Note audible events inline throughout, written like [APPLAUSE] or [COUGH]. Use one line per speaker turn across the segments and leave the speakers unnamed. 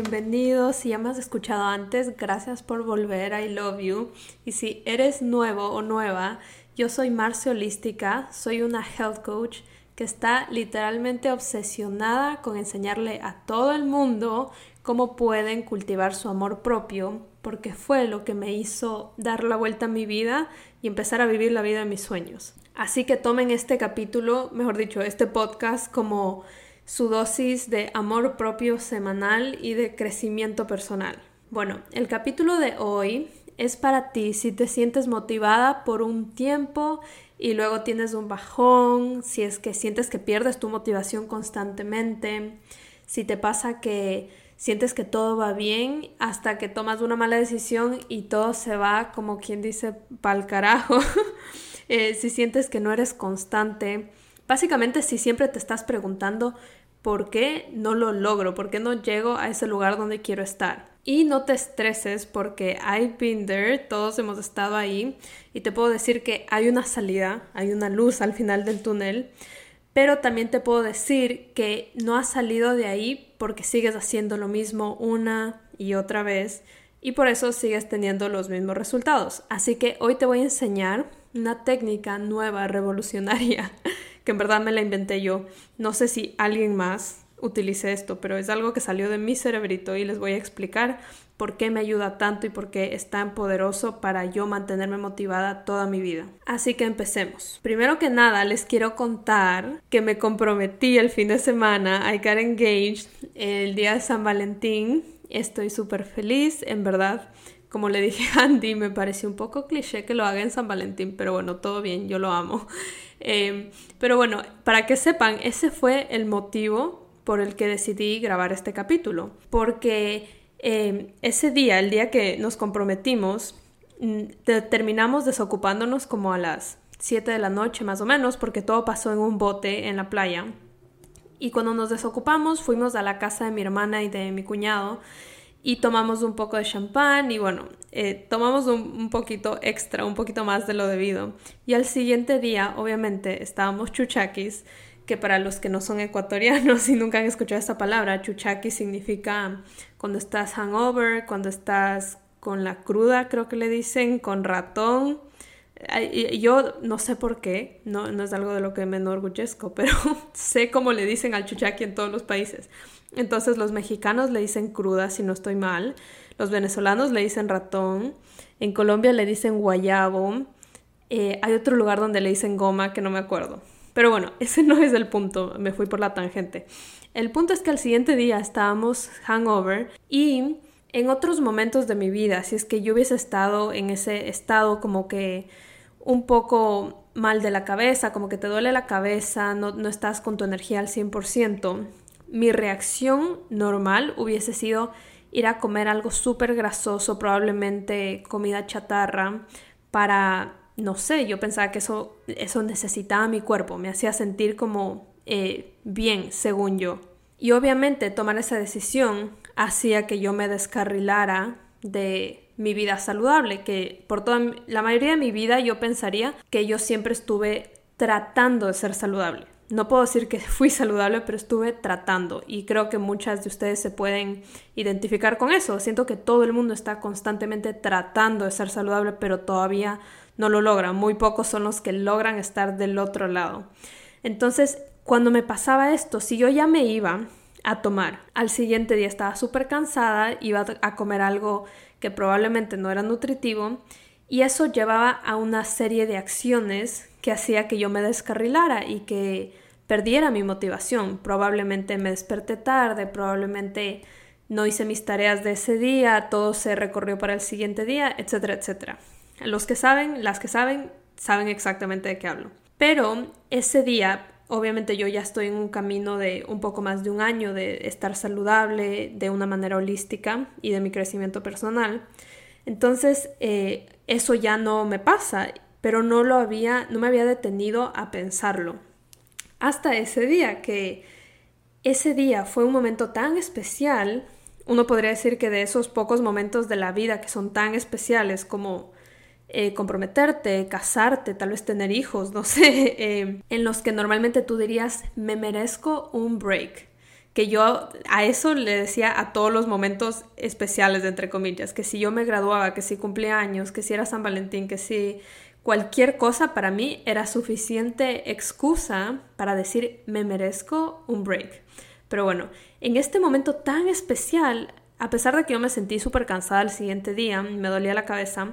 bienvenidos. Si ya me has escuchado antes, gracias por volver. I love you. Y si eres nuevo o nueva, yo soy Marcia Holística, soy una health coach que está literalmente obsesionada con enseñarle a todo el mundo cómo pueden cultivar su amor propio, porque fue lo que me hizo dar la vuelta a mi vida y empezar a vivir la vida de mis sueños. Así que tomen este capítulo, mejor dicho, este podcast como su dosis de amor propio semanal y de crecimiento personal. Bueno, el capítulo de hoy es para ti si te sientes motivada por un tiempo y luego tienes un bajón, si es que sientes que pierdes tu motivación constantemente, si te pasa que sientes que todo va bien hasta que tomas una mala decisión y todo se va como quien dice pa'l carajo, [LAUGHS] eh, si sientes que no eres constante, Básicamente, si siempre te estás preguntando por qué no lo logro, por qué no llego a ese lugar donde quiero estar. Y no te estreses porque I've been there, todos hemos estado ahí y te puedo decir que hay una salida, hay una luz al final del túnel, pero también te puedo decir que no has salido de ahí porque sigues haciendo lo mismo una y otra vez y por eso sigues teniendo los mismos resultados. Así que hoy te voy a enseñar una técnica nueva, revolucionaria que en verdad me la inventé yo. No sé si alguien más utilice esto, pero es algo que salió de mi cerebrito y les voy a explicar por qué me ayuda tanto y por qué es tan poderoso para yo mantenerme motivada toda mi vida. Así que empecemos. Primero que nada, les quiero contar que me comprometí el fin de semana, I got engaged el día de San Valentín. Estoy súper feliz, en verdad. Como le dije a Andy, me pareció un poco cliché que lo haga en San Valentín, pero bueno, todo bien, yo lo amo. Em, pero bueno, para que sepan, ese fue el motivo por el que decidí grabar este capítulo. Porque em, ese día, el día que nos comprometimos, mm, terminamos desocupándonos como a las 7 de la noche más o menos, porque todo pasó en un bote en la playa. Y cuando nos desocupamos, fuimos a la casa de mi hermana y de mi cuñado y tomamos un poco de champán y bueno, eh, tomamos un, poquito extra, un poquito más de lo debido. Y al siguiente día, obviamente, estábamos chuchaquis, que para los que no son ecuatorianos [LAUGHS] y nunca han escuchado esta palabra, chuchaquis significa cuando estás hangover, cuando estás con la cruda, creo que le dicen, con ratón. Yo no sé por qué, no, no es algo de lo que me enorgullezco, [LAUGHS] pero sé cómo le dicen al chuchaqui en todos los países. Entonces los mexicanos le dicen cruda si no estoy mal, los venezolanos le dicen ratón, en Colombia le dicen guayabo, eh, hay otro lugar donde le dicen goma que no me acuerdo. Pero bueno, [LAUGHS] ese no es el punto, me fui por la tangente. El punto es que al siguiente día estábamos hangover y en otros momentos de mi vida, si es que yo hubiese estado en ese estado como que un poco mal de la cabeza, como que te duele la cabeza, no, no estás con tu energía al 100%, mi reacción normal hubiese sido ir a comer algo súper grasoso, probablemente comida chatarra, para, no sé, yo pensaba que eso, eso necesitaba mi cuerpo, me hacía sentir como eh, bien, según yo. Y obviamente tomar esa decisión hacía que yo me descarrilara de mi vida saludable, que por toda la mayoría de mi vida yo pensaría que yo siempre estuve tratando de ser saludable no puedo decir que [LAUGHS] fui saludable, pero estuve tratando y creo que muchas de ustedes se pueden identificar con eso. Siento que todo el mundo está constantemente tratando de ser saludable, pero todavía no lo logra. Muy pocos son los que logran estar del otro lado. Entonces, cuando me pasaba esto, si yo ya me iba a tomar, al siguiente día estaba súper cansada, iba a comer algo que probablemente no era nutritivo y eso llevaba a una serie de acciones que hacía que yo me descarrilara y que perdiera mi motivación. Probablemente me desperté tarde, probablemente no hice mis tareas de ese día, todo se recorrió para el siguiente día, etcétera, etcétera. Los que saben, las que saben, saben exactamente de qué hablo. Pero ese día, obviamente yo ya estoy en un camino de un poco más de un año de estar saludable de una manera holística y de mi crecimiento personal. Entonces, eh, eso ya no me pasa pero no lo había, no me había detenido a pensarlo. Hasta ese día, que ese día fue un momento tan especial, uno podría decir que de esos pocos momentos de la vida que son tan especiales como eh, comprometerte, casarte, tal vez tener hijos, [LAUGHS] no sé, eh, en los que normalmente tú dirías, me merezco un break, que yo a eso le decía a todos los momentos especiales, entre comillas, que si yo me graduaba, que si cumplía años, que si era San Valentín, que si cualquier cosa para mí era suficiente excusa para decir me merezco un break. Pero bueno, en este momento tan especial, a pesar de que yo me sentí súper cansada el siguiente día, me dolía la cabeza,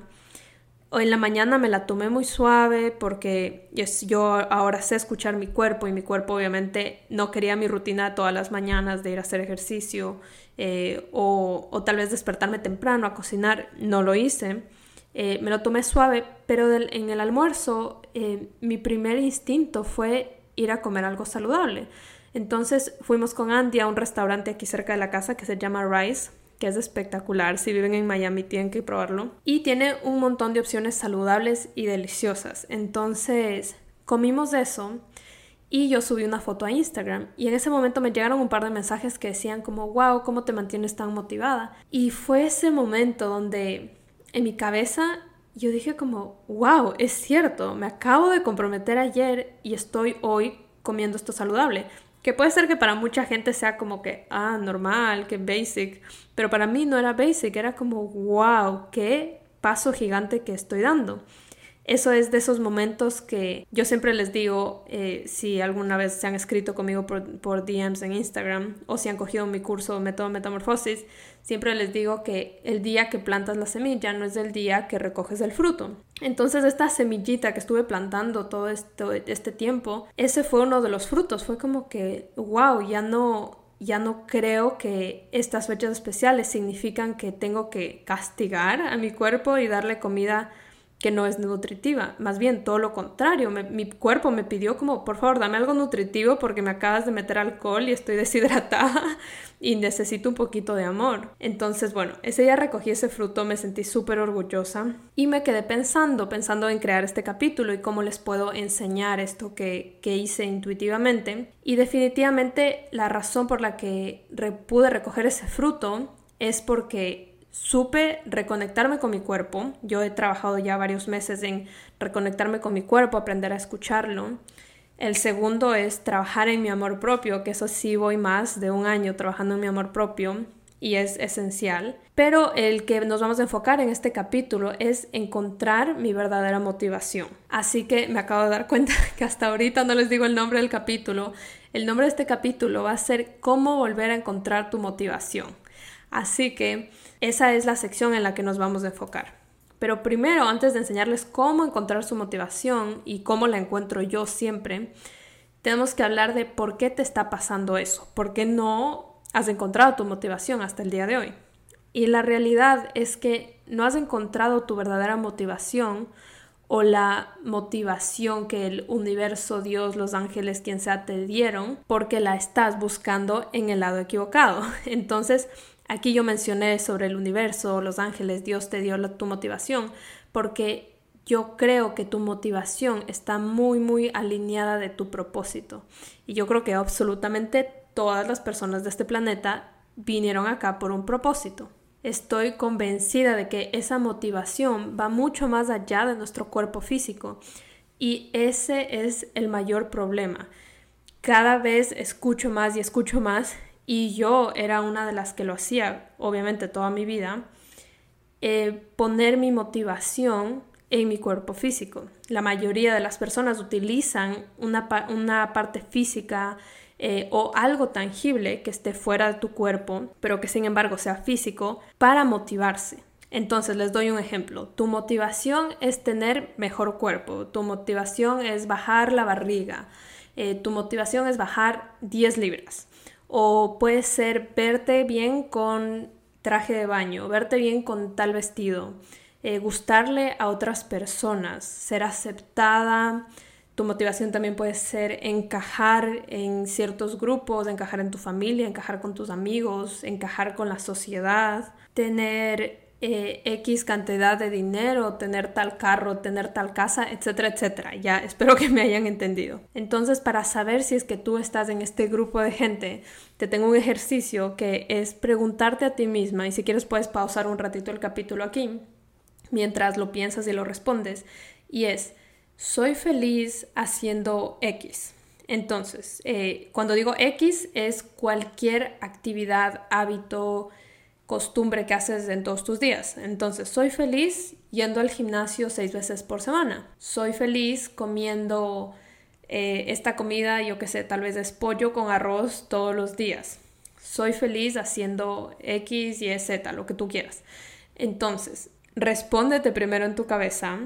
en la mañana me la tomé muy suave porque yo ahora sé escuchar mi cuerpo y mi cuerpo obviamente no quería mi rutina todas las mañanas de ir a hacer ejercicio eh, o, tal vez despertarme temprano a cocinar, no lo hice. Eh, me lo tomé suave, pero en el almuerzo eh, mi primer instinto fue ir a comer algo saludable. Entonces fuimos con Andy a un restaurante aquí cerca de la casa que se llama Rice que es espectacular. Si viven en Miami tienen que probarlo. Y tiene un montón de opciones saludables y deliciosas. Entonces, comimos eso y yo subí una foto a Instagram. Y en ese momento me llegaron un par de mensajes que decían como, wow, ¿cómo te mantienes tan motivada? Y fue ese momento donde en mi cabeza yo dije como, wow, es cierto, me acabo de comprometer ayer y estoy hoy comiendo esto saludable. Que puede ser que para mucha gente sea como que, ah, normal, que basic, pero para mí no era basic, era como, wow, qué paso gigante que estoy dando. Eso es de esos momentos que yo siempre les digo, eh, si alguna vez se han escrito conmigo por, DMs en Instagram o si han cogido mi curso Método Metamorfosis, siempre les digo que el día que plantas la semilla no es el día que recoges el fruto. Entonces esta semillita que estuve plantando todo este tiempo, ese fue uno de los frutos. Fue como que, wow, ya no, ya no creo que estas fechas especiales significan que tengo que castigar a mi cuerpo y darle comida que no es nutritiva. Más bien, todo lo contrario. mi cuerpo me pidió como, por favor, dame algo nutritivo porque me acabas de meter alcohol y estoy [LAUGHS] deshidratada y necesito un poquito de amor. Entonces, bueno, ese día recogí ese fruto, me sentí súper orgullosa y me quedé pensando, pensando en crear este capítulo y cómo les puedo enseñar esto que, que hice intuitivamente. Y definitivamente la razón por la que pude recoger ese fruto es porque supe reconectarme con mi cuerpo. Yo he trabajado ya varios meses en reconectarme con mi cuerpo, aprender a escucharlo. El segundo es trabajar en mi amor propio, que eso sí voy más de un año trabajando en mi amor propio y es esencial. Pero el que nos vamos a enfocar en este capítulo es encontrar mi verdadera motivación. Así que me acabo de dar cuenta [LAUGHS] que hasta ahorita no les digo el nombre del capítulo. El nombre de este capítulo va a ser cómo volver a encontrar tu motivación. Así que esa es la sección en la que nos vamos a enfocar. Pero primero, antes de enseñarles cómo encontrar su motivación y cómo la encuentro yo siempre, tenemos que hablar de por qué te está pasando eso, por qué no has encontrado tu motivación hasta el día de hoy. Y la realidad es que no has encontrado tu verdadera motivación o la motivación que el universo, Dios, los ángeles, quien sea, te dieron, porque la estás buscando en el lado equivocado. [LAUGHS] Entonces, Aquí yo mencioné sobre el universo, los ángeles, Dios te dio tu motivación, porque yo creo que tu motivación está muy, muy alineada de tu propósito. Y yo creo que absolutamente todas las personas de este planeta vinieron acá por un propósito. Estoy convencida de que esa motivación va mucho más allá de nuestro cuerpo físico. Y ese es el mayor problema. Cada vez escucho más y escucho más y yo era una de las que lo hacía, obviamente, toda mi vida, eh, poner mi motivación en mi cuerpo físico. La mayoría de las personas utilizan una, parte física eh, o algo tangible que esté fuera de tu cuerpo, pero que sin embargo sea físico, para motivarse. Entonces les doy un ejemplo. Tu motivación es tener mejor cuerpo, tu motivación es bajar la barriga, eh, tu motivación es bajar 10 libras o puede ser verte bien con traje de baño, verte bien con tal vestido, eh, gustarle a otras personas, ser aceptada. Tu motivación también puede ser encajar en ciertos grupos, encajar en tu familia, encajar con tus amigos, encajar con la sociedad, tener eh, X cantidad de dinero, tener tal carro, tener tal casa, etcétera, etcétera. Ya espero que me hayan entendido. Entonces, para saber si es que tú estás en este grupo de gente, te tengo un ejercicio que es preguntarte a ti misma, y si quieres puedes pausar un ratito el capítulo aquí, mientras lo piensas y lo respondes, y es, ¿soy feliz haciendo X? Entonces, eh, cuando digo X es cualquier actividad, hábito, costumbre que haces en todos tus días. Entonces, soy feliz yendo al gimnasio seis veces por semana. Soy feliz comiendo eh, esta comida, yo que sé, tal vez es pollo con arroz todos los días. Soy feliz haciendo X, Y, Z, lo que tú quieras. Entonces, respóndete primero en tu cabeza.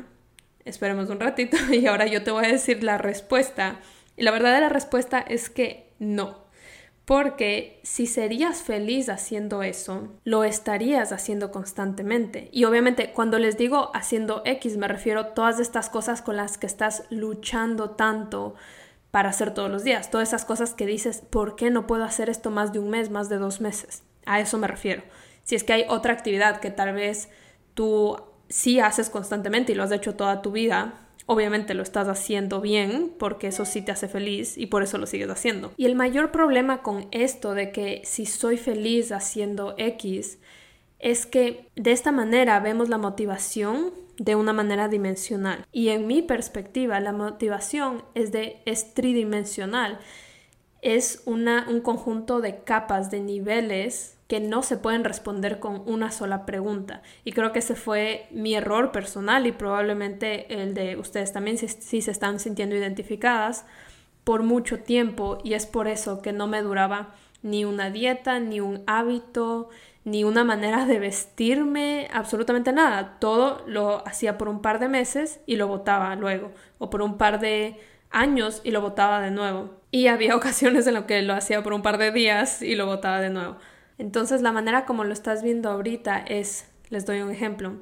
Esperemos un ratito [LAUGHS] y ahora yo te voy a decir la respuesta. Y la verdadera respuesta es que no. Porque si serías feliz haciendo eso, lo estarías haciendo constantemente. Y obviamente cuando les digo haciendo X me refiero a todas estas cosas con las que estás luchando tanto para hacer todos los días. Todas esas cosas que dices, ¿por qué no puedo hacer esto más de un mes, más de dos meses? A eso me refiero. Si es que hay otra actividad que tal vez tú sí haces constantemente y lo has hecho toda tu vida, obviamente lo estás haciendo bien porque eso sí te hace feliz y por eso lo sigues haciendo. Y el mayor problema con esto de que si soy feliz haciendo X es que de esta manera vemos la motivación de una manera dimensional. Y en mi perspectiva, la motivación es, de, es tridimensional. Es una, un conjunto de capas, de niveles que no se pueden responder con una sola pregunta. Y creo que ese fue mi error personal y probablemente el de ustedes también si, se están sintiendo identificadas por mucho tiempo y es por eso que no me duraba ni una dieta, ni un hábito, ni una manera de vestirme, absolutamente nada. Todo lo hacía por un par de meses y lo botaba luego, o por un par de años y lo botaba de nuevo. Y había [LAUGHS] ocasiones en las que lo hacía por un par de días y lo botaba de nuevo. Entonces la manera como lo estás viendo ahorita es, les doy un ejemplo,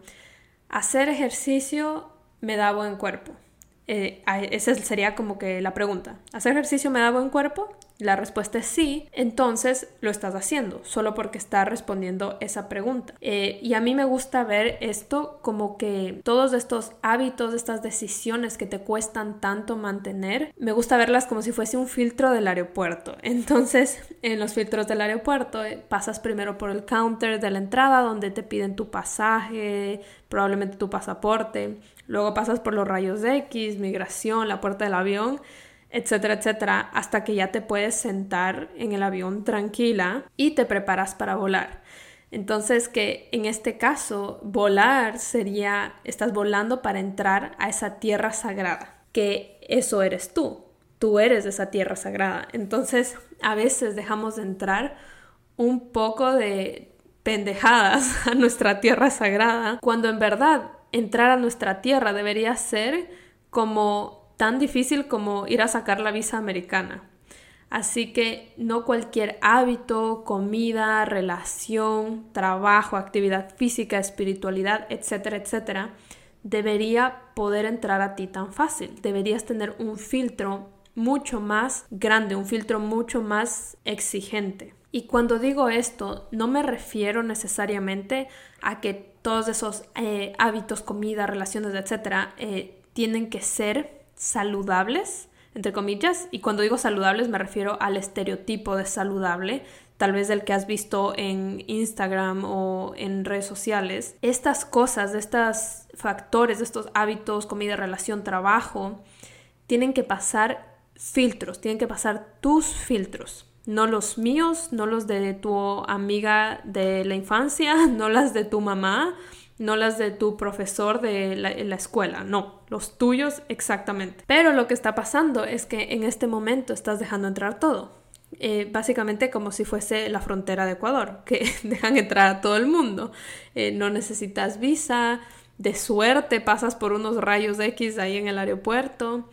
hacer ejercicio me da buen cuerpo. Eh, esa sería como que la pregunta. ¿Hacer ejercicio me da buen cuerpo? La respuesta es sí, entonces lo estás haciendo, solo porque está respondiendo esa pregunta. Eh, y a mí me gusta ver esto como que todos estos hábitos, estas decisiones que te cuestan tanto mantener, me gusta verlas como si fuese un filtro del aeropuerto. [LAUGHS] Entonces, en los filtros del aeropuerto eh, pasas primero por el counter de la entrada donde te piden tu pasaje, probablemente tu pasaporte, luego pasas por los rayos X, migración, la puerta del avión etcétera, etcétera, hasta que ya te puedes sentar en el avión tranquila y te preparas para volar. Entonces que en este caso volar sería, estás volando para entrar a esa tierra sagrada, que eso eres tú, tú eres esa tierra sagrada. Entonces a veces dejamos de entrar un poco de pendejadas [LAUGHS] a nuestra tierra sagrada, cuando en verdad entrar a nuestra tierra debería ser como tan difícil como ir a sacar la visa americana. Así que no cualquier hábito, comida, relación, trabajo, actividad física, espiritualidad, etcétera, etcétera, debería poder entrar a ti tan fácil. Deberías tener un filtro mucho más grande, un filtro mucho más exigente. Y cuando digo esto, no me refiero necesariamente a que todos esos eh, hábitos, comida, relaciones, etcétera, eh, tienen que ser saludables, entre comillas, y cuando digo saludables me refiero al estereotipo de saludable, tal vez del que has visto en Instagram o en redes sociales. Estas cosas, estos factores, estos hábitos, comida, relación, trabajo, tienen que pasar filtros, tienen que pasar tus filtros. No los míos, no los de tu amiga de la infancia, [LAUGHS] no las de tu mamá, no las de tu profesor de la, escuela, no, los tuyos exactamente. Pero lo que está pasando es que en este momento estás dejando entrar todo. Eh, básicamente como si fuese la frontera de Ecuador, [LAUGHS] que dejan entrar a todo el mundo. Eh, no necesitas visa, de suerte pasas por unos rayos X ahí en el aeropuerto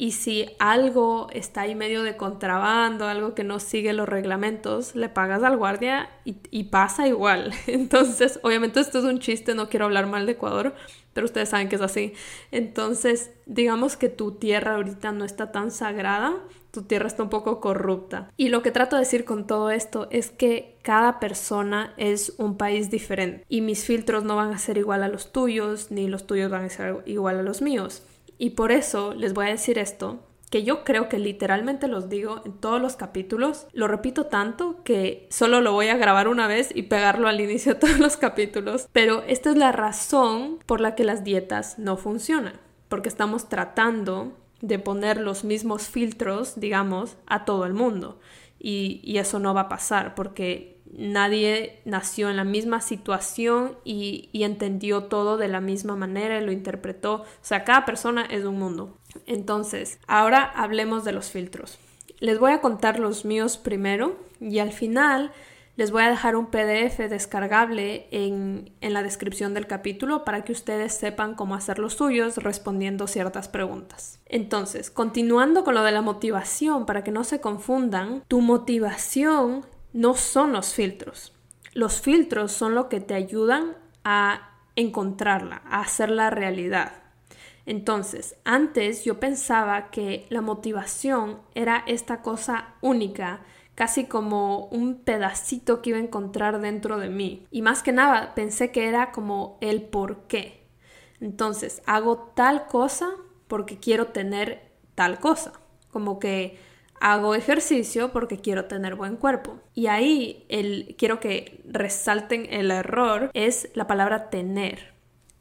y si algo está ahí medio de contrabando, algo que no sigue los reglamentos, le pagas al guardia y, pasa igual. [LAUGHS] Entonces, obviamente esto es un chiste, no quiero hablar mal de Ecuador, pero ustedes saben que es así. Entonces, digamos que tu tierra ahorita no está tan sagrada, tu tierra está un poco corrupta. Y lo que trato de decir con todo esto es que cada persona es un país diferente y mis filtros no van a ser igual a los tuyos, ni los tuyos van a ser igual a los míos. Y por eso les voy a decir esto, que yo creo que literalmente los digo en todos los capítulos, lo repito tanto que solo lo voy a grabar una vez y pegarlo al inicio de todos los capítulos, pero esta es la razón por la que las dietas no funcionan, porque estamos tratando de poner los mismos filtros, digamos, a todo el mundo. Y, eso no va a pasar porque nadie nació en la misma situación y, y, entendió todo de la misma manera y lo interpretó. O sea, cada persona es un mundo. Entonces, ahora hablemos de los filtros. Les voy a contar los míos primero y al final les voy a dejar un PDF descargable en, en, la descripción del capítulo para que ustedes sepan cómo hacer los suyos respondiendo ciertas preguntas. Entonces, continuando con lo de la motivación, para que no se confundan, tu motivación no son los filtros. Los filtros son lo que te ayudan a encontrarla, a hacerla realidad. Entonces, antes yo pensaba que la motivación era esta cosa única, casi como un pedacito que iba a encontrar dentro de mí. Y más que nada pensé que era como el por qué. Entonces, hago tal cosa porque quiero tener tal cosa. Como que hago ejercicio porque quiero tener buen cuerpo. Y ahí el, quiero que resalten el error es la palabra tener.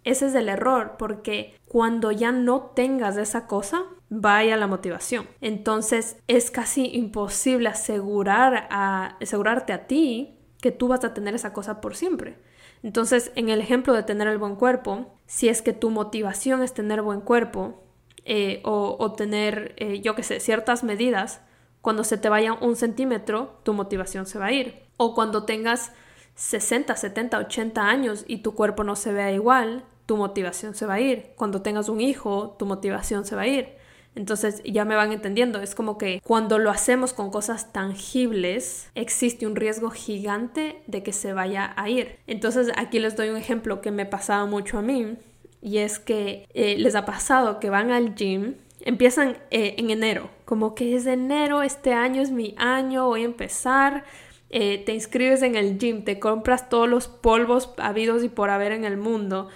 Ese es el error porque cuando ya no tengas esa cosa, vaya la motivación. Entonces es casi imposible asegurar a, asegurarte a ti que tú vas a tener esa cosa por siempre. Entonces, en el ejemplo de tener el buen cuerpo, si es que tu motivación es tener buen cuerpo eh, o, tener, eh, yo qué sé, ciertas medidas, cuando se te vaya un centímetro, tu motivación se va a ir. O cuando tengas 60, 70, 80 años y tu cuerpo no se vea igual, tu motivación se va a ir. Cuando tengas un hijo, tu motivación se va a ir. Entonces ya me van entendiendo, es como que cuando lo hacemos con cosas tangibles, existe un riesgo gigante de que se vaya a ir. Entonces aquí les doy un ejemplo que me pasaba mucho a mí y es que eh, les ha pasado que van al gym, empiezan eh, en enero, como que es enero, este año es mi año, voy a empezar eh, te inscribes en el gym, te compras todos los polvos habidos y por haber en el mundo,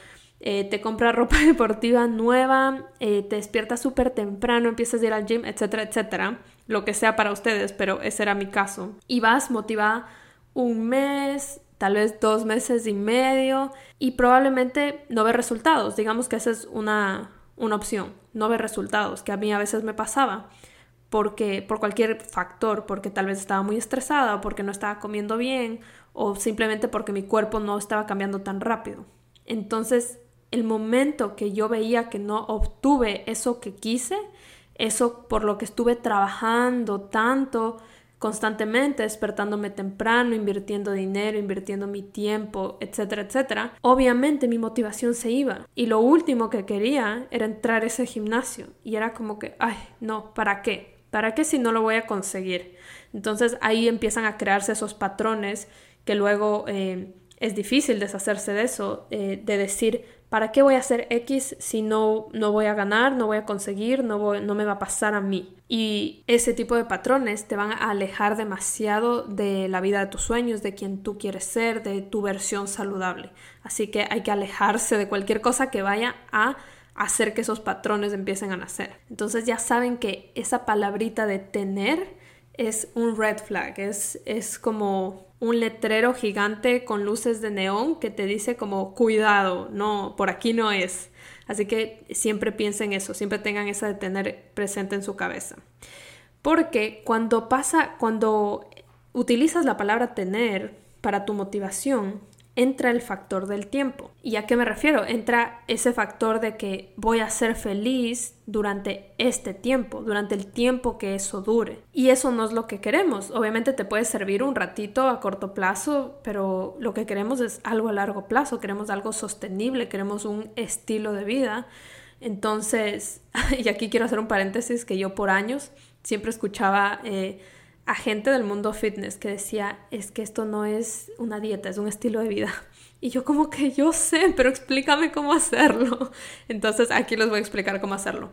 eh, te compras ropa [LAUGHS] deportiva nueva, eh, te despiertas súper temprano, empiezas a ir al gym, etcétera, etcétera, lo que sea para ustedes, pero ese era mi caso. Y vas motivada un mes, tal vez dos meses y medio y probablemente no ves resultados. Digamos que esa es una, una opción, no ver resultados, que a mí a veces me pasaba porque por cualquier factor, porque tal vez estaba muy estresada, o porque no estaba comiendo bien, o simplemente porque mi cuerpo no estaba cambiando tan rápido. Entonces, el momento que yo veía que no obtuve eso que quise, eso por lo que estuve trabajando tanto, constantemente, despertándome temprano, invirtiendo dinero, invirtiendo mi tiempo, etcétera, etcétera, obviamente mi motivación se iba. Y lo último que quería era entrar a ese gimnasio. Y era como que, ay, no, ¿para qué? ¿Para qué si no lo voy a conseguir? Entonces ahí empiezan a crearse esos patrones que luego eh, es difícil deshacerse de eso, eh, de decir, ¿para qué voy a hacer X si no, no voy a ganar, no voy a conseguir, no, no me va a pasar a mí? Y ese tipo de patrones te van a alejar demasiado de la vida de tus sueños, de quien tú quieres ser, de tu versión saludable. Así que hay que alejarse de cualquier cosa que vaya a hacer que esos patrones empiecen a nacer. Entonces ya saben que esa palabrita de tener es un red flag, es, es como un letrero gigante con luces de neón que te dice como cuidado, no, por aquí no es. Así que siempre piensen eso, siempre tengan esa de tener presente en su cabeza. Porque cuando pasa, cuando utilizas la palabra tener para tu motivación, entra el factor del tiempo. ¿Y a qué me refiero? Entra ese factor de que voy a ser feliz durante este tiempo, durante el tiempo que eso dure. Y eso no es lo que queremos. Obviamente te puede servir un ratito a corto plazo, pero lo que queremos es algo a largo plazo, queremos algo sostenible, queremos un estilo de vida. Entonces, [LAUGHS] y aquí quiero hacer un paréntesis que yo por años siempre escuchaba... Eh, a gente del mundo fitness que decía, es que esto no es una dieta, es un estilo de vida. [LAUGHS] Y yo como que yo sé, pero explícame cómo hacerlo. [LAUGHS] Entonces aquí les voy a explicar cómo hacerlo.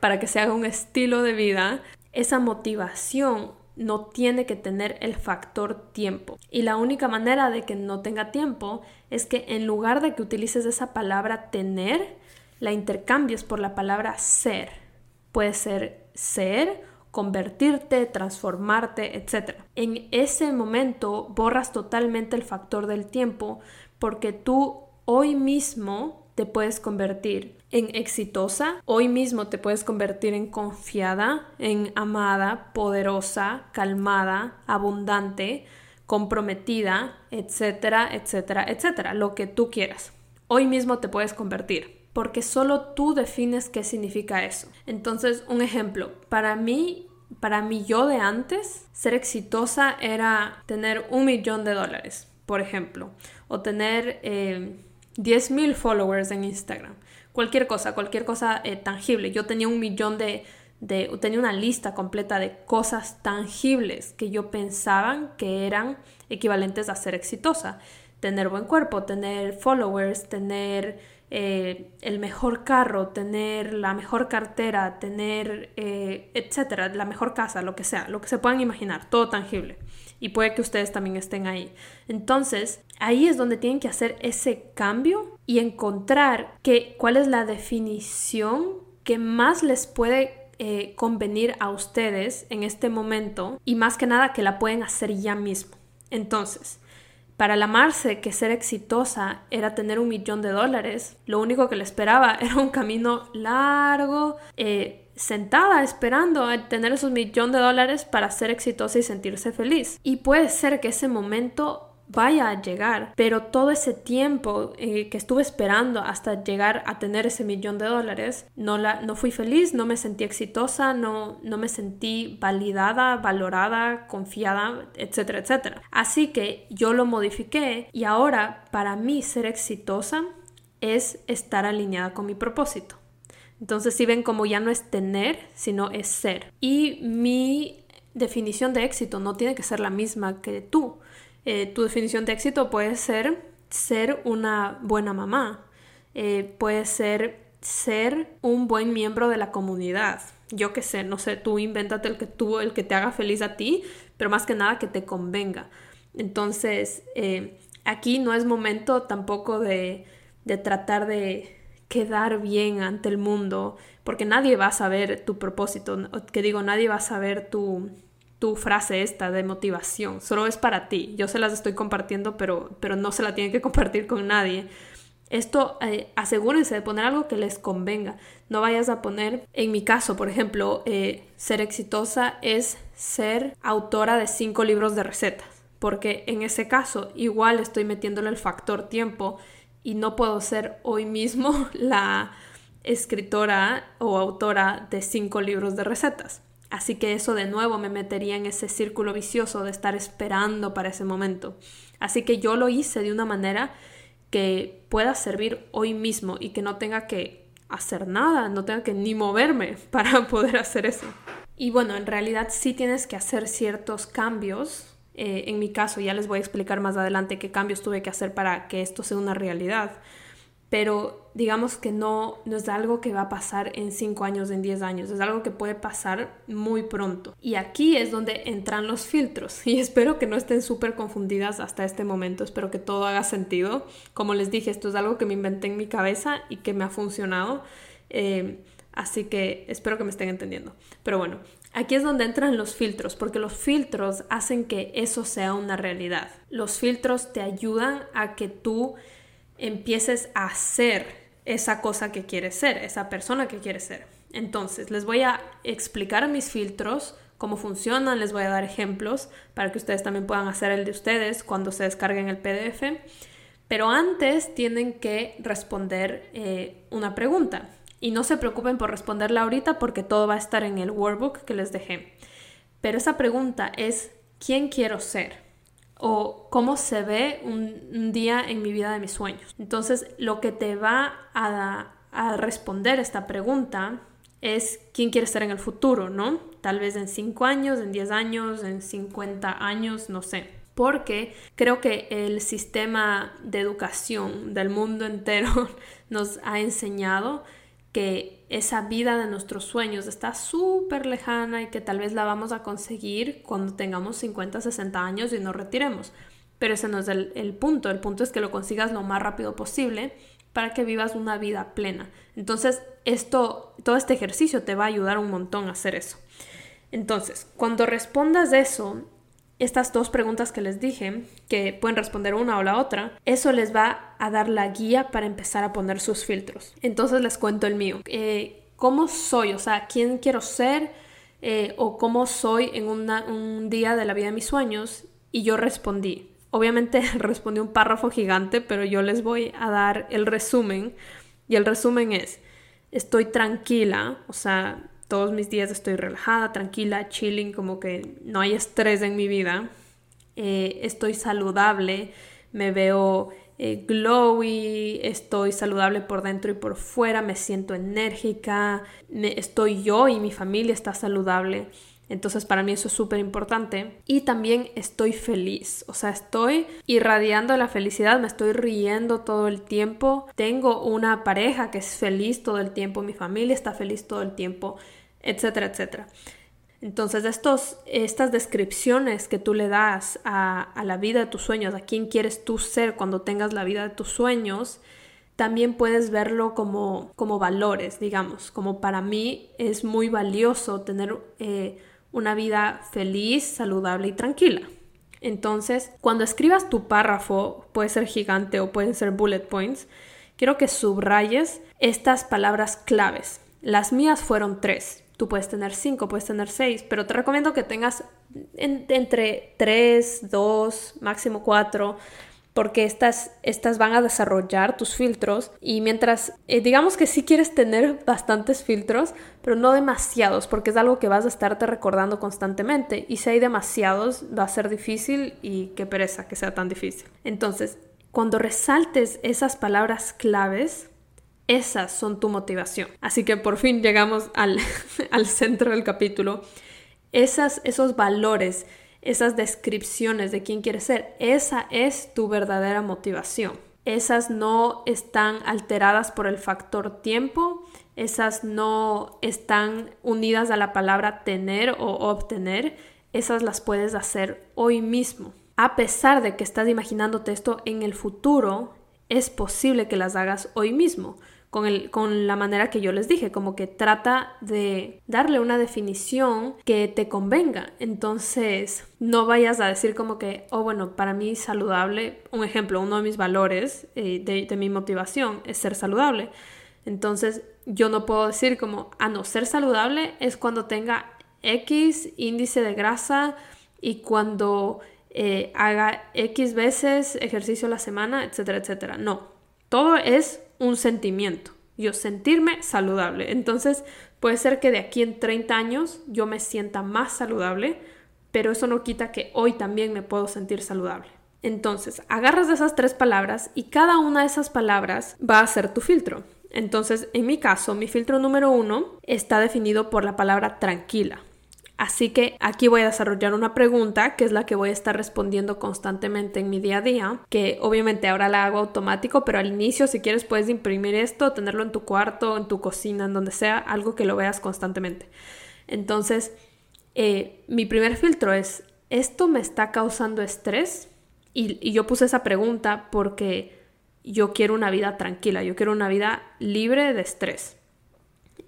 Para que se haga un estilo de vida, esa motivación no tiene que tener el factor tiempo. Y la única manera de que no tenga tiempo es que en lugar de que utilices esa palabra tener, la intercambies por la palabra ser. Puede ser ser convertirte, transformarte, etc. En ese momento borras totalmente el factor del tiempo porque tú hoy mismo te puedes convertir en exitosa, hoy mismo te puedes convertir en confiada, en amada, poderosa, calmada, abundante, comprometida, etcétera, etcétera, etcétera, lo que tú quieras. Hoy mismo te puedes convertir, porque solo tú defines qué significa eso. Entonces, un ejemplo, para mí para mí yo de antes, ser exitosa era tener un millón de dólares, por ejemplo, o tener eh, 10 mil followers en Instagram. Cualquier cosa, cualquier cosa eh, tangible. Yo tenía un millón de, de, tenía una lista completa de cosas tangibles que yo pensaba que eran equivalentes a ser exitosa. Tener buen cuerpo, tener followers, tener eh, el mejor carro, tener la mejor cartera, tener, eh, etcétera, la mejor casa, lo que sea, lo que se puedan imaginar, todo tangible. Y puede que ustedes también estén ahí. Entonces, ahí es donde tienen que hacer ese cambio y encontrar que, cuál es la definición que más les puede eh, convenir a ustedes en este momento y más que nada que la pueden hacer ya mismo. Entonces, para la Marce, que ser exitosa era tener un millón de dólares, lo único que le esperaba [LAUGHS] era un camino largo, eh, sentada esperando a tener esos millón de dólares para ser exitosa y sentirse feliz. Y puede ser que ese momento vaya a llegar, pero todo ese tiempo eh, que estuve esperando hasta llegar a tener ese millón de dólares, no, la, no fui feliz, no me sentí exitosa, no, no me sentí validada, valorada, confiada, etcétera, etcétera. Así que yo lo modifiqué y ahora para mí ser exitosa es estar alineada con mi propósito. Entonces si ven como ya no es tener, sino es ser. Y mi definición de éxito no tiene que ser la misma que tú. Eh, tu definición de éxito puede ser ser una buena mamá, eh, puede ser ser un buen miembro de la comunidad. Yo qué sé, no sé, tú invéntate el que tú, el que te haga feliz a ti, pero más que nada que te convenga. Entonces, eh, aquí no es momento tampoco de, de tratar de quedar bien ante el mundo, porque nadie va a saber tu propósito, que digo, nadie va a saber tu, tu frase esta de motivación, solo es para ti. Yo se las estoy compartiendo, pero, pero no se la tienen que [LAUGHS] compartir con nadie. Esto eh, asegúrense de poner algo que les convenga. No vayas a poner, en mi caso, por ejemplo, eh, ser exitosa es ser autora de cinco libros de recetas, porque en ese caso igual estoy metiéndole el factor tiempo y no puedo ser hoy mismo [LAUGHS] la escritora o autora de cinco libros de recetas. Así que eso de nuevo me metería en ese círculo vicioso de estar esperando para ese momento. Así que yo lo hice de una manera que pueda servir hoy mismo y que no tenga que hacer nada, no tenga que ni moverme [LAUGHS] para poder hacer eso. Y bueno, en realidad sí tienes que hacer ciertos cambios. Eh, en mi caso, ya les voy a explicar más adelante qué cambios tuve que hacer para que esto sea una realidad pero digamos que no, no es algo que va a pasar en 5 años, en 10 años, es algo que puede pasar muy pronto. Y aquí es donde entran los filtros [LAUGHS] y espero que no estén súper confundidas hasta este momento, espero que todo haga sentido. Como les dije, esto es algo que me inventé en mi cabeza y que me ha funcionado, eh, así que espero que me estén entendiendo. Pero bueno, Aquí es donde entran los filtros, porque los filtros hacen que eso sea una realidad. Los filtros te ayudan a que tú empieces a ser esa cosa que quieres ser, esa persona que quieres ser. Entonces, les voy a explicar mis filtros, cómo funcionan, les voy a dar ejemplos para que ustedes también puedan hacer el de ustedes cuando se descarguen el PDF. Pero antes tienen que responder eh, una pregunta. Y no se preocupen por responderla ahorita porque todo va a estar en el workbook que les dejé. Pero esa pregunta es, ¿quién quiero ser? O cómo se ve un, día en mi vida de mis sueños. Entonces, lo que te va a, responder esta pregunta es quién quieres ser en el futuro, ¿no? Tal vez en 5 años, en 10 años, en 50 años, no sé. Porque creo que el sistema de educación del mundo entero [LAUGHS] nos ha enseñado que esa vida de nuestros sueños está súper lejana y que tal vez la vamos a conseguir cuando tengamos 50, 60 años y nos retiremos. Pero ese no es el, el, punto, el punto es que lo consigas lo más rápido posible para que vivas una vida plena. Entonces, esto, todo este ejercicio te va a ayudar un montón a hacer eso. Entonces, cuando respondas eso, estas dos preguntas que les dije, que pueden responder una o la otra, eso les va a dar la guía para empezar a poner sus filtros. Entonces les cuento el mío. Eh, ¿Cómo soy? O sea, ¿quién quiero ser? Eh, o cómo soy en un día de la vida de mis sueños. Y yo respondí. Obviamente [LAUGHS] respondí un párrafo gigante, pero yo les voy a dar el resumen. Y el resumen es, estoy tranquila, o sea, todos mis días estoy relajada, tranquila, chilling, como que no hay estrés en mi vida. Eh, estoy saludable, me veo eh, glowy, estoy saludable por dentro y por fuera, me siento enérgica, estoy yo y mi familia está saludable. Entonces para mí eso es súper importante. Y también estoy feliz, o sea, estoy irradiando la felicidad, me estoy riendo todo el tiempo. Tengo una pareja que es feliz todo el tiempo, mi familia está feliz todo el tiempo etcétera, etcétera. Entonces, estos, estas descripciones que tú le das a, la vida de tus sueños, a quién quieres tú ser cuando tengas la vida de tus sueños, también puedes verlo como, como valores, digamos, como para mí es muy valioso tener eh, una vida feliz, saludable y tranquila. Entonces, cuando escribas tu párrafo, puede ser gigante o pueden ser bullet points, quiero que subrayes estas palabras claves. Las mías fueron tres. Tú puedes tener cinco, puedes tener seis, pero te recomiendo que tengas entre tres, dos, máximo cuatro, porque estas, estas van a desarrollar tus filtros y mientras, eh, digamos que sí quieres tener bastantes filtros, pero no demasiados, porque es algo que vas a estarte recordando constantemente y si hay demasiados va a ser difícil y qué pereza que sea tan difícil. Entonces, cuando resaltes esas palabras claves, esas son tu motivación. Así que por fin llegamos [LAUGHS] al, centro del capítulo. Esas, esos valores, esas descripciones de quién quieres ser, esa es tu verdadera motivación. Esas no están alteradas por el factor tiempo, esas no están unidas a la palabra tener o obtener, esas las puedes hacer hoy mismo. A pesar de que estás imaginándote esto en el futuro, es posible que las hagas hoy mismo con, el, con la manera que yo les dije, como que trata de darle una definición que te convenga. Entonces, no vayas a decir como que, oh, bueno, para mí saludable, un ejemplo, uno de mis valores eh, de, mi motivación es ser saludable. Entonces, yo no puedo decir como, ah, no, ser saludable es cuando tenga X índice de grasa y cuando eh, haga X veces ejercicio a la semana, etcétera, etcétera. No, todo es un sentimiento, yo sentirme saludable. Entonces puede ser que de aquí en 30 años yo me sienta más saludable, pero eso no quita que hoy también me puedo sentir saludable. Entonces, agarras de esas tres palabras y cada una de esas palabras va a ser tu filtro. Entonces, en mi caso, mi filtro número uno está definido por la palabra tranquila. Así que aquí voy a desarrollar una pregunta que es la que voy a estar respondiendo constantemente en mi día a día, que obviamente ahora la hago automático, pero al inicio si quieres puedes imprimir esto, tenerlo en tu cuarto, en tu cocina, en donde sea, algo que lo veas constantemente. Entonces, eh, mi primer filtro es, ¿esto me está causando estrés? y yo puse esa pregunta porque yo quiero una vida tranquila, yo quiero una vida libre de estrés.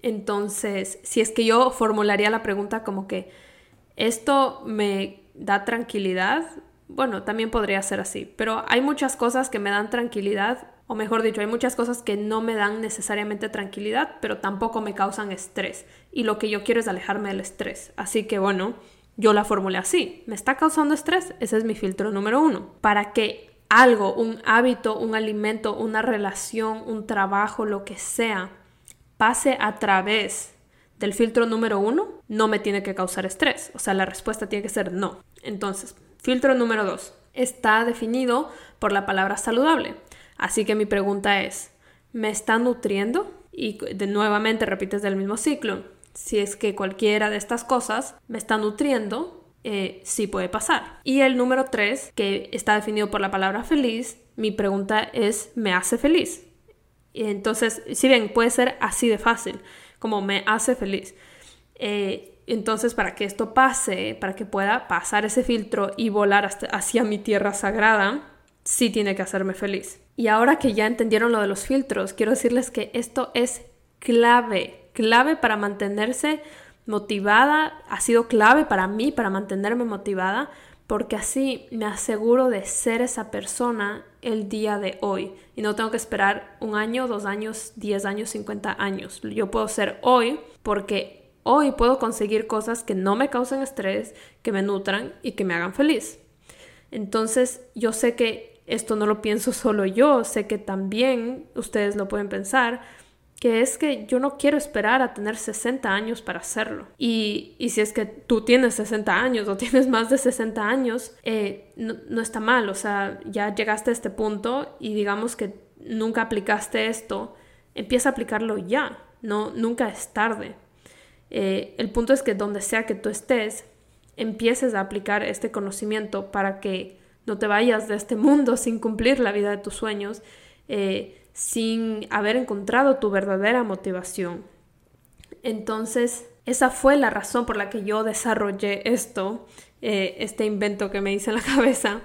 Entonces, si es que yo formularía la pregunta como que esto me da tranquilidad, bueno, también podría ser así, pero hay muchas cosas que me dan tranquilidad, o mejor dicho, hay muchas cosas que no me dan necesariamente tranquilidad, pero tampoco me causan estrés. Y lo que yo quiero es alejarme del estrés. Así que bueno, yo la formulé así. ¿Me está causando estrés? Ese es mi filtro número uno. Para que algo, un hábito, un alimento, una relación, un trabajo, lo que sea, pase a través del filtro número uno, no me tiene que causar estrés. O sea, la respuesta tiene que ser no. Entonces, filtro número dos está definido por la palabra saludable. Así que mi pregunta es, ¿me está nutriendo? Y de nuevamente repites del mismo ciclo. Si es que cualquiera de estas cosas me está nutriendo, eh, sí puede pasar. Y el número tres, que está definido por la palabra feliz, mi pregunta es, ¿me hace feliz? Entonces, si bien puede ser así de fácil, como me hace feliz. Eh, entonces, para que esto pase, para que pueda pasar ese filtro y volar hacia mi tierra sagrada, sí tiene que hacerme feliz. Y ahora que ya entendieron lo de los filtros, quiero decirles que esto es clave, clave para mantenerse motivada, ha sido clave para mí, para mantenerme motivada, porque así me aseguro de ser esa persona el día de hoy y no tengo que esperar un año, dos años, diez años, cincuenta años. Yo puedo ser hoy porque hoy puedo conseguir cosas que no me causen estrés, que me nutran y que me hagan feliz. Entonces yo sé que esto no lo pienso [LAUGHS] solo yo, sé que también ustedes lo pueden pensar, que es que yo no quiero esperar a tener 60 años para hacerlo. Y, si es que tú tienes 60 años o [LAUGHS] tienes más de 60 años, eh, no, está mal, o sea, ya llegaste a este punto y digamos que nunca aplicaste esto, empieza a aplicarlo ya, no, nunca es tarde. Eh, el punto es que donde sea que tú estés, empieces a aplicar este conocimiento para que no te vayas de este mundo [LAUGHS] sin cumplir la vida de tus sueños. Eh, sin haber encontrado tu verdadera motivación. Entonces, esa fue la razón por la que yo desarrollé esto, eh, este invento que me hice en la [LAUGHS] cabeza.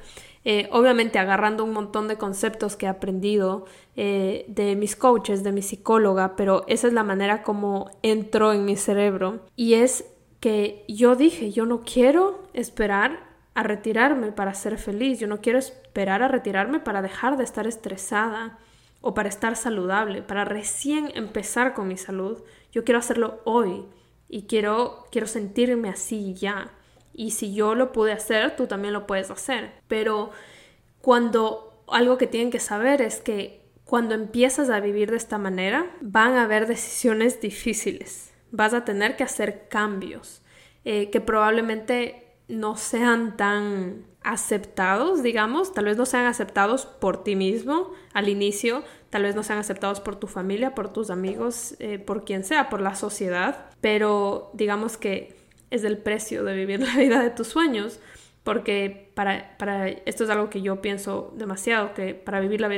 Eh, obviamente agarrando un montón de conceptos que he aprendido eh, de mis coaches, de mi psicóloga, pero esa es la manera como entró en mi cerebro. Y es que yo dije, yo no quiero esperar a retirarme para ser feliz, yo no quiero esperar a retirarme para dejar de estar estresada o para estar saludable, para recién empezar con mi salud, yo quiero hacerlo hoy y quiero, quiero sentirme así ya. Y si yo lo pude hacer, tú también lo puedes hacer. Pero cuando algo que tienen que saber es que cuando empiezas a vivir de esta manera, van a haber decisiones difíciles. Vas a tener que hacer cambios eh, que probablemente no sean tan aceptados, digamos, tal vez no sean aceptados por ti mismo al inicio, tal vez no sean aceptados por tu familia, por tus amigos, eh, por quien sea, por la sociedad, pero digamos que es el precio de vivir [LAUGHS] la vida de tus sueños, porque para, para esto es algo que yo pienso demasiado, que para vivir la,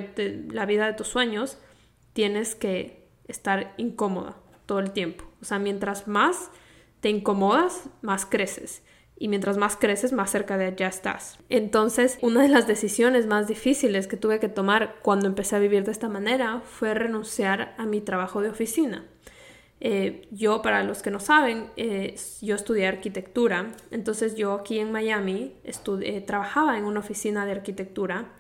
la vida de tus sueños tienes que estar incómoda todo el tiempo, o sea, mientras más te incomodas, más creces y mientras más creces, más cerca de allá estás. Entonces, una de las decisiones más difíciles que tuve que tomar cuando empecé a vivir de esta manera fue renunciar a mi trabajo de oficina. Eh, yo, para los que no saben, eh, yo estudié arquitectura, entonces yo aquí en Miami eh, trabajaba en una oficina de arquitectura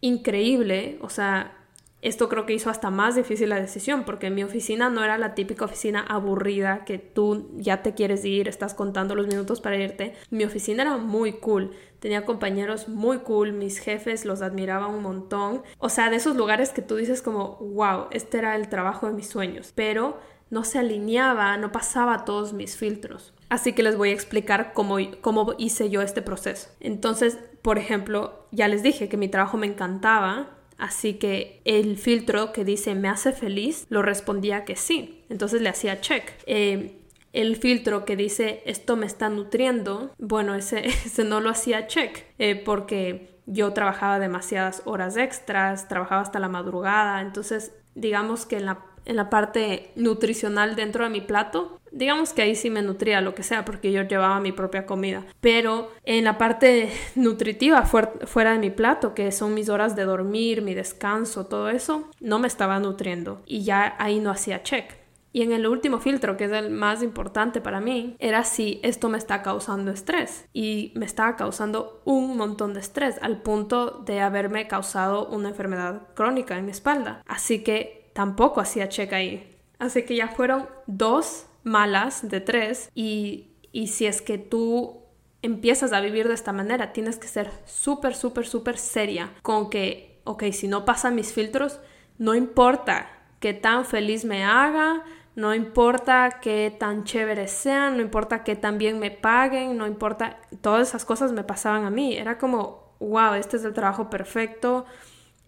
increíble, o sea, esto creo que hizo hasta más difícil la decisión, porque mi oficina no era la típica oficina aburrida que tú ya te quieres ir, estás contando los minutos para irte. Mi oficina era muy cool, tenía compañeros muy cool, mis jefes los admiraba un montón. O sea, de esos lugares que tú dices como, wow, este era el trabajo de mis sueños, pero no se alineaba, no pasaba todos mis filtros. Así que les voy a explicar cómo, cómo hice yo este proceso. Entonces, por ejemplo, ya les dije que mi trabajo me encantaba, Así que el filtro que dice me hace feliz, lo respondía que sí. Entonces le hacía check. Eh, el filtro que dice esto me está nutriendo, bueno, ese, [LAUGHS] no lo hacía check eh, porque yo trabajaba demasiadas horas extras, trabajaba hasta la madrugada, entonces digamos que en la en la parte nutricional dentro de mi plato, digamos que ahí sí me nutría lo que sea porque yo llevaba mi propia comida. Pero en la parte nutritiva fuera de mi plato, que son mis horas de dormir, mi descanso, todo eso, no me estaba nutriendo y ya ahí no hacía check. Y en el último filtro, que es el más importante para mí, era si esto me está causando estrés. Y me estaba causando un montón de estrés, al punto de haberme causado una enfermedad crónica en mi espalda. Así que tampoco hacía check ahí. Así que ya fueron dos malas de tres y, y si es que tú empiezas a vivir de esta manera, tienes que ser súper, súper, súper seria con que, ok, si no pasan mis filtros, no importa qué tan feliz me haga, no importa qué tan chéveres sean, no importa qué tan bien me paguen, no importa, todas esas cosas me pasaban a mí. Era como, wow, este es el trabajo perfecto,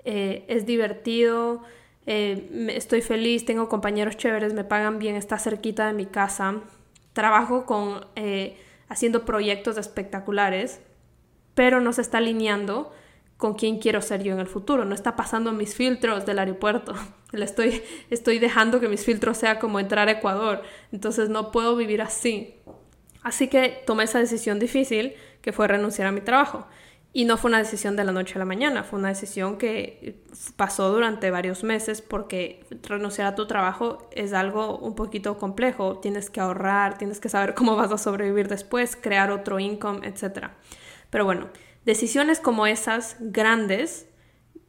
eh, es divertido, eh, estoy feliz, tengo compañeros chéveres, me pagan bien, está cerquita de mi casa, trabajo con, eh, haciendo proyectos espectaculares, pero no se está alineando con quién quiero ser yo en el futuro, no está pasando mis filtros del aeropuerto, [LAUGHS] Le estoy, estoy dejando que mis filtros sea como entrar a Ecuador, entonces no puedo vivir así. Así que tomé esa decisión difícil que fue renunciar a mi trabajo. Y no fue una decisión de la noche a la mañana, fue una decisión que pasó durante varios meses porque renunciar a tu trabajo es algo un poquito complejo. Tienes que ahorrar, tienes que saber cómo vas a sobrevivir después, crear otro income, etc. Pero bueno, decisiones como esas grandes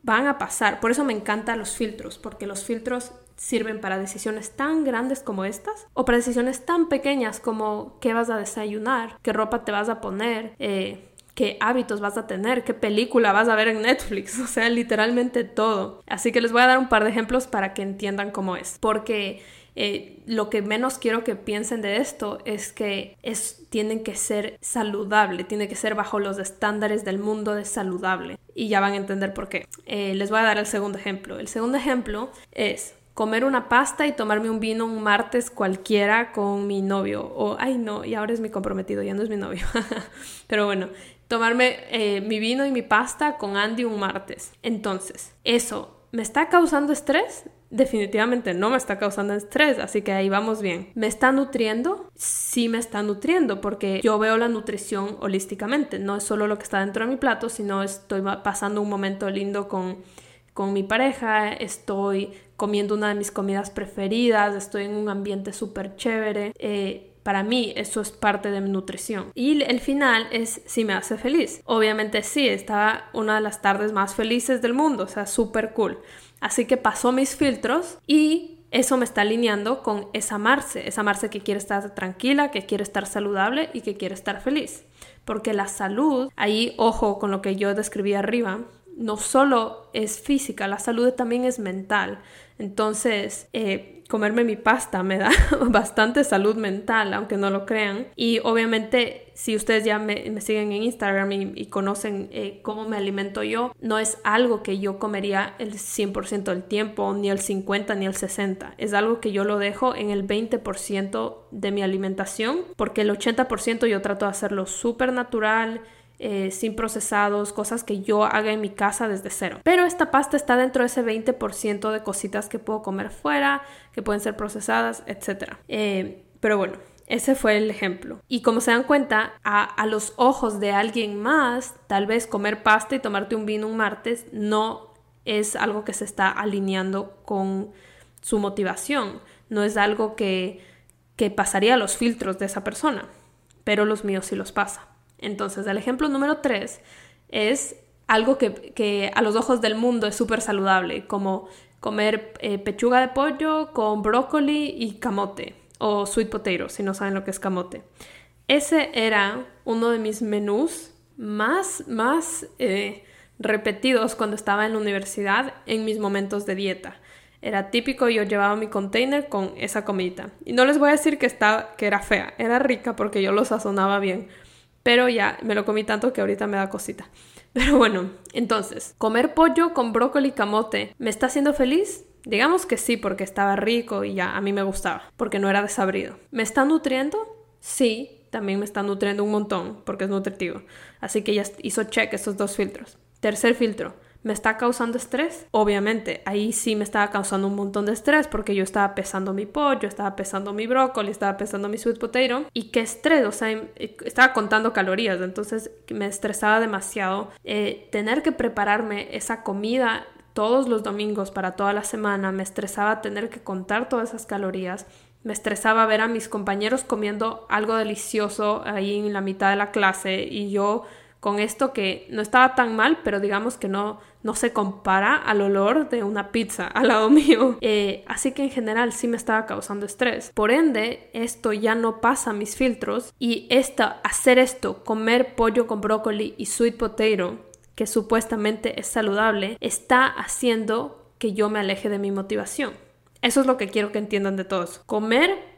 van a pasar. Por eso me encantan los filtros, porque los filtros sirven para decisiones tan grandes como estas o para decisiones tan pequeñas como qué vas a desayunar, qué ropa te vas a poner, eh, qué hábitos vas a tener, qué película vas a ver en Netflix, [LAUGHS] o sea, literalmente todo. Así que les voy a dar un par de ejemplos para que entiendan cómo es, porque eh, lo que menos quiero que piensen de esto es que es, tienen que ser saludable, tiene que ser bajo los estándares del mundo de saludable. Y ya van a entender por qué. Eh, les voy a dar el segundo ejemplo. El segundo ejemplo es comer una pasta y tomarme un vino un martes cualquiera con mi novio. O, ay no, y ahora es mi comprometido, ya no es mi novio. [LAUGHS] Pero bueno, tomarme eh, mi vino y mi pasta con Andy un martes. Entonces, ¿eso me está causando estrés? definitivamente no me está causando estrés, así que ahí vamos bien. ¿Me está nutriendo? Sí me está nutriendo porque yo veo la nutrición holísticamente, no es solo lo que está dentro de mi plato, sino estoy pasando un momento lindo con, con mi pareja, estoy comiendo una de mis comidas preferidas, estoy en un ambiente súper chévere. Eh, para mí eso es parte de mi nutrición. Y el final es si me hace feliz. Obviamente sí, estaba una de las tardes más felices del mundo, o sea, súper cool. Así que pasó mis filtros y eso me está alineando con esa Marce, esa Marce que quiere estar tranquila, que quiere estar saludable y que quiere estar feliz. Porque la salud, ahí ojo con lo que yo describí arriba, no solo es física, la salud también es mental. Entonces, eh, comerme mi pasta me da [LAUGHS] bastante salud mental, aunque no lo crean. Y obviamente, si ustedes ya me, siguen en Instagram y, conocen eh, cómo me alimento yo, no es algo que yo comería el 100% del tiempo, ni el 50, ni el 60. Es algo que yo lo dejo en el 20% de mi alimentación, porque el 80% yo trato de hacerlo súper natural eh, sin procesados, cosas que yo haga en mi casa desde cero. Pero esta pasta está dentro de ese 20% de cositas que puedo comer fuera, que pueden ser procesadas, etc. Eh, pero bueno, ese fue el ejemplo. Y como se dan cuenta, a, los ojos de alguien más, tal vez comer pasta y tomarte un vino un martes no es algo que se está alineando con su motivación. No es algo que, que pasaría a los filtros de esa persona. Pero los míos sí los pasa. Entonces, el ejemplo número tres es algo que, a los ojos del mundo es súper saludable, como comer eh, pechuga de pollo con brócoli y camote, o sweet potato, si no saben lo que es camote. Ese era uno de mis menús más, más eh, repetidos cuando estaba en la universidad en mis momentos de dieta. Era típico, yo llevaba mi container con esa comida. Y no les voy a decir que, estaba, que era fea, era rica porque yo lo sazonaba bien pero ya me lo comí tanto que ahorita me da cosita. [LAUGHS] Pero bueno, entonces, comer pollo con brócoli y camote, ¿me está haciendo feliz? Digamos que sí, porque estaba rico y ya a mí me gustaba, porque no era desabrido. ¿Me está nutriendo? Sí, también me está nutriendo un montón, porque es nutritivo. Así que ya hizo check esos dos filtros. Tercer filtro, ¿Me está causando estrés? Obviamente, ahí sí me estaba causando un montón de estrés porque yo estaba pesando mi pollo, estaba pesando mi brócoli, estaba pesando mi sweet potato. Y qué estrés, o sea, estaba contando calorías, entonces me estresaba demasiado eh, tener que prepararme esa comida todos los domingos para toda la semana, me estresaba tener que contar todas esas calorías. Me estresaba ver a mis compañeros comiendo algo delicioso ahí en la mitad de la clase y yo con esto que no estaba tan mal, pero digamos que no, no se compara al olor de una pizza [LAUGHS] al lado mío. Eh, así que en general sí me estaba causando estrés. Por ende, esto ya no pasa mis filtros y esta, hacer esto, comer pollo con brócoli y sweet potato, que supuestamente es saludable, está haciendo que yo me aleje de mi motivación. Eso es lo que quiero que entiendan de todos. Comer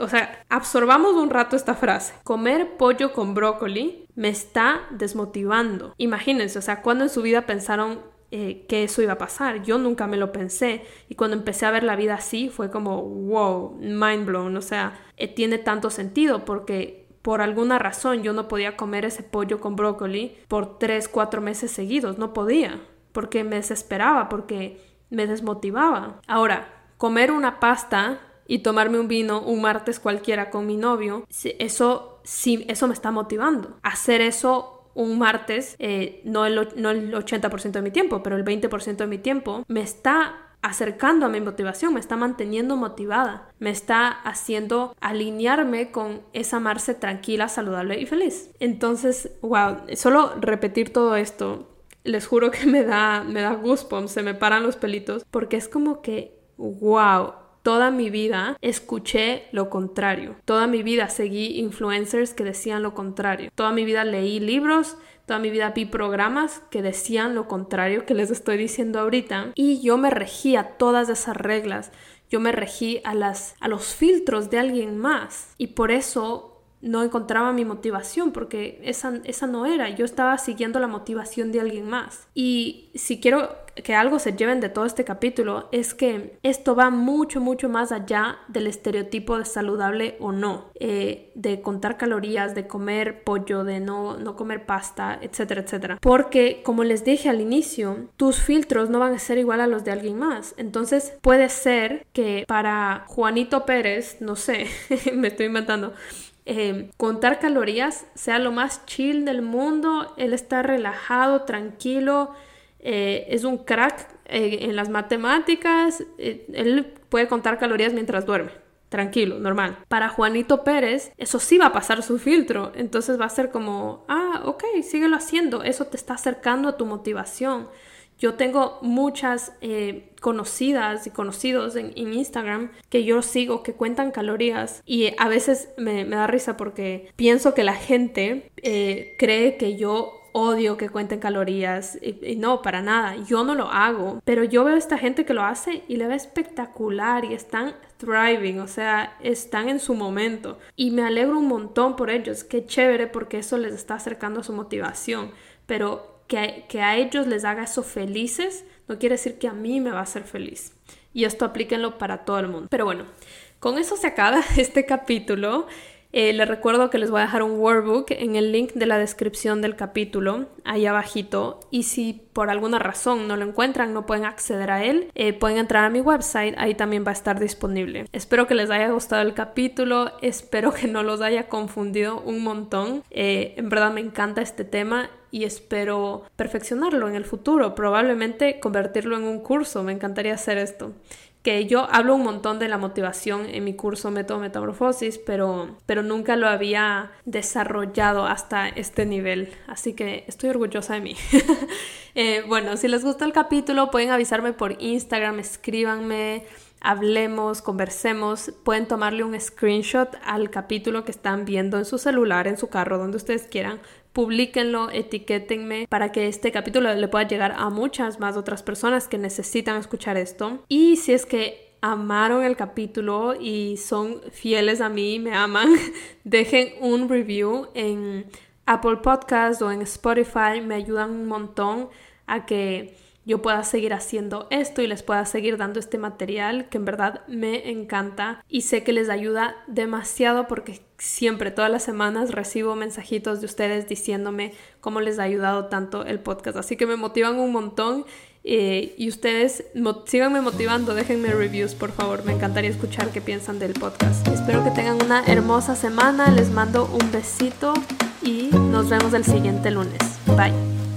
o sea, absorbamos un rato esta frase. Comer pollo con brócoli me está desmotivando. Imagínense, o sea, cuando en su vida pensaron eh, que eso iba a pasar. Yo nunca me lo pensé y cuando empecé a ver la vida así fue como, wow, mind blown. O sea, eh, tiene tanto sentido porque por alguna razón yo no podía comer ese pollo con brócoli por tres, cuatro meses seguidos. No podía porque me desesperaba, porque me desmotivaba. Ahora, comer una pasta y tomarme un vino un martes cualquiera con mi novio, eso sí, eso me está motivando. Hacer eso un martes, eh, no, el, no el 80% de mi tiempo, pero el 20% de mi tiempo, me está acercando a mi motivación, me está manteniendo motivada, me está haciendo alinearme con esa Marce tranquila, saludable y feliz. Entonces, wow, solo repetir todo esto, les juro que [LAUGHS] me da, me da goosebumps, se me paran los pelitos, porque es como que, wow, Toda mi vida escuché lo contrario. Toda mi vida seguí influencers que decían lo contrario. Toda mi vida leí libros, toda mi vida vi programas que decían lo contrario que les estoy diciendo ahorita. Y yo me regía todas esas reglas. Yo me regí a, las, a los filtros de alguien más. Y por eso no encontraba mi motivación porque esa, esa no era, yo estaba siguiendo la motivación de alguien más. Y si quiero que algo se lleven de todo este capítulo es que esto va mucho, mucho más allá del estereotipo de saludable o no, eh, de contar calorías, de comer pollo, de no, no comer pasta, etcétera, etcétera. Porque, como les dije al inicio, tus filtros no van a ser igual a los de alguien más. Entonces, puede ser que para Juanito Pérez, no sé, [LAUGHS] me estoy inventando, eh, contar calorías sea lo más chill del mundo, él está relajado, tranquilo, eh, es un crack eh, en las matemáticas, él puede contar calorías mientras duerme. Tranquilo, normal. Para Juanito Pérez, eso sí va a pasar su filtro. Entonces va a ser como, ah, ok, síguelo haciendo. Eso te está acercando a tu motivación. Yo tengo muchas eh, conocidas y conocidos en, Instagram que yo sigo que cuentan calorías y a veces me, da risa porque pienso que la gente eh, cree que yo odio que cuenten calorías y, no, para nada, yo no lo hago, pero yo veo a esta gente que lo hace y le ve espectacular y están thriving, o sea, están en su momento. Y me alegro un montón por ellos, qué chévere porque eso les está acercando a su motivación, pero que, a ellos les haga eso felices, no quiere decir que a mí me va a hacer feliz. Y esto aplíquenlo para todo el mundo. Pero bueno, con eso se acaba [LAUGHS] este capítulo. Eh, les recuerdo que les voy a dejar un workbook en el link de la descripción del capítulo, ahí abajito. Y si por alguna razón no lo encuentran, no pueden acceder a él, eh, pueden entrar a mi website, ahí también va a estar disponible. Espero que les haya gustado el capítulo, espero que no los haya confundido un montón. Eh, en verdad me encanta este tema y espero perfeccionarlo en el futuro, probablemente convertirlo en un curso, me encantaría hacer esto que yo hablo un montón de la motivación en mi curso Método Metamorfosis, pero, pero nunca lo había desarrollado hasta este nivel, así que estoy orgullosa de mí. [LAUGHS] Eh, bueno, si les gusta el capítulo, pueden avisarme por Instagram, escríbanme hablemos, conversemos, pueden tomarle un screenshot al capítulo que están viendo en su celular, en su carro, donde ustedes quieran, publíquenlo, etiquétenme para que este capítulo le pueda llegar a muchas más otras personas que necesitan escuchar esto. Y si es que amaron el capítulo y son fieles a mí, me aman, [LAUGHS] dejen un review en Apple Podcast o en Spotify, me ayudan un montón a que yo pueda seguir haciendo esto y les pueda seguir dando este material que en verdad me encanta y sé que les ayuda demasiado porque siempre, todas las semanas recibo mensajitos de ustedes diciéndome cómo les ha ayudado tanto el podcast. Así que me motivan un montón eh, y ustedes síganme motivando, déjenme reviews por favor, me encantaría escuchar qué piensan del podcast. Espero que tengan una hermosa semana, les mando un besito y nos vemos el siguiente lunes. Bye.